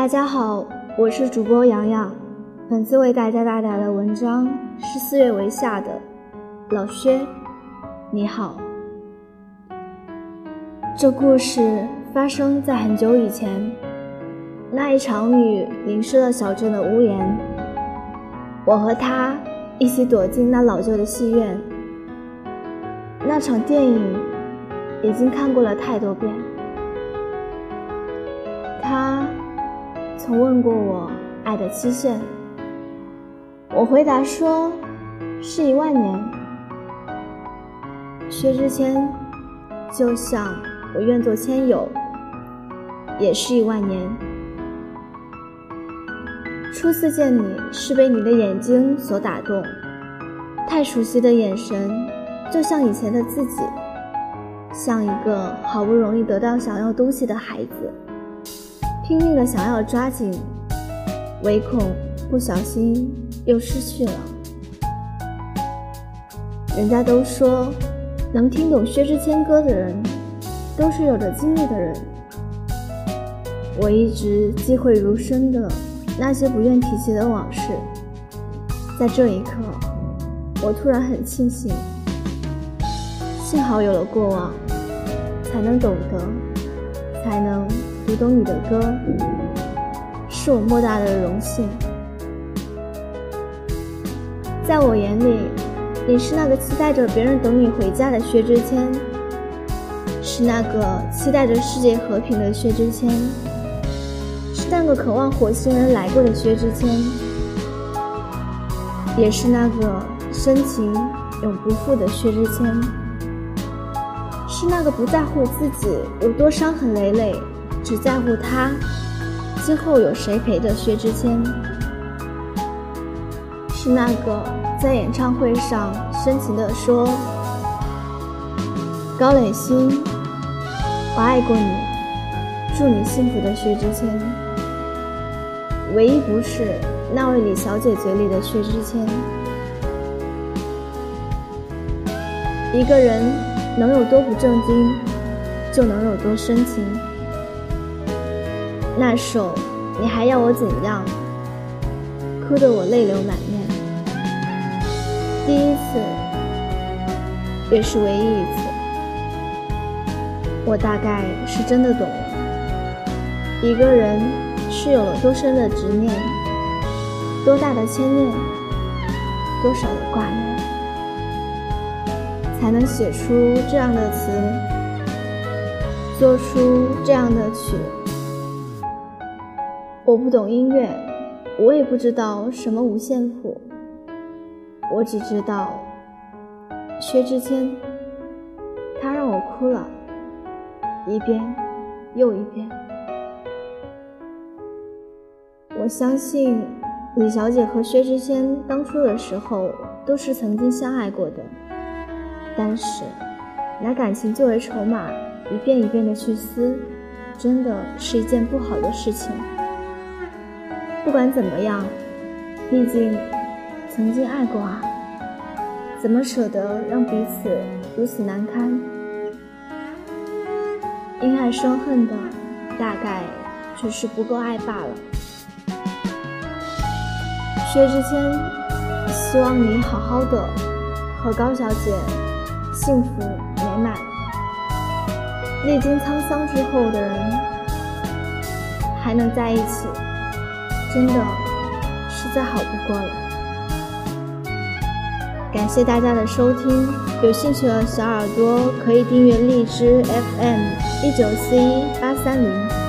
大家好，我是主播洋洋。本次为大家带来的文章是四月为下的老薛，你好。这故事发生在很久以前，那一场雨淋湿了小镇的屋檐。我和他一起躲进那老旧的戏院，那场电影已经看过了太多遍。他曾问过我爱的期限，我回答说是一万年。薛之谦就像我愿做千友，也是一万年。初次见你是被你的眼睛所打动，太熟悉的眼神，就像以前的自己，像一个好不容易得到想要东西的孩子。拼命的想要抓紧，唯恐不小心又失去了。人家都说，能听懂薛之谦歌的人，都是有着经历的人。我一直忌讳如深的那些不愿提起的往事，在这一刻，我突然很庆幸，幸好有了过往，才能懂得，才能。读懂你的歌，是我莫大的荣幸。在我眼里，你是那个期待着别人等你回家的薛之谦，是那个期待着世界和平的薛之谦，是那个渴望火星人来过的薛之谦，也是那个深情永不负的薛之谦，是那个不在乎自己有多伤痕累累。只在乎他今后有谁陪着薛之谦，是那个在演唱会上深情地说：“高磊鑫，我爱过你，祝你幸福的薛之谦。”唯一不是那位李小姐嘴里的薛之谦。一个人能有多不正经，就能有多深情。那首你还要我怎样？哭得我泪流满面。第一次，也是唯一一次，我大概是真的懂了，一个人是有了多深的执念，多大的牵念，多少的挂念，才能写出这样的词，做出这样的曲。我不懂音乐，我也不知道什么五线谱，我只知道薛之谦，他让我哭了，一遍又一遍。我相信李小姐和薛之谦当初的时候都是曾经相爱过的，但是拿感情作为筹码，一遍一遍的去撕，真的是一件不好的事情。不管怎么样，毕竟曾经爱过啊，怎么舍得让彼此如此难堪？因爱生恨的，大概只是不够爱罢了。薛之谦，希望你好好的和高小姐幸福美满。历经沧桑之后的人，还能在一起。真的是再好不过了。感谢大家的收听，有兴趣的小耳朵可以订阅荔枝 FM 一九四一八三零。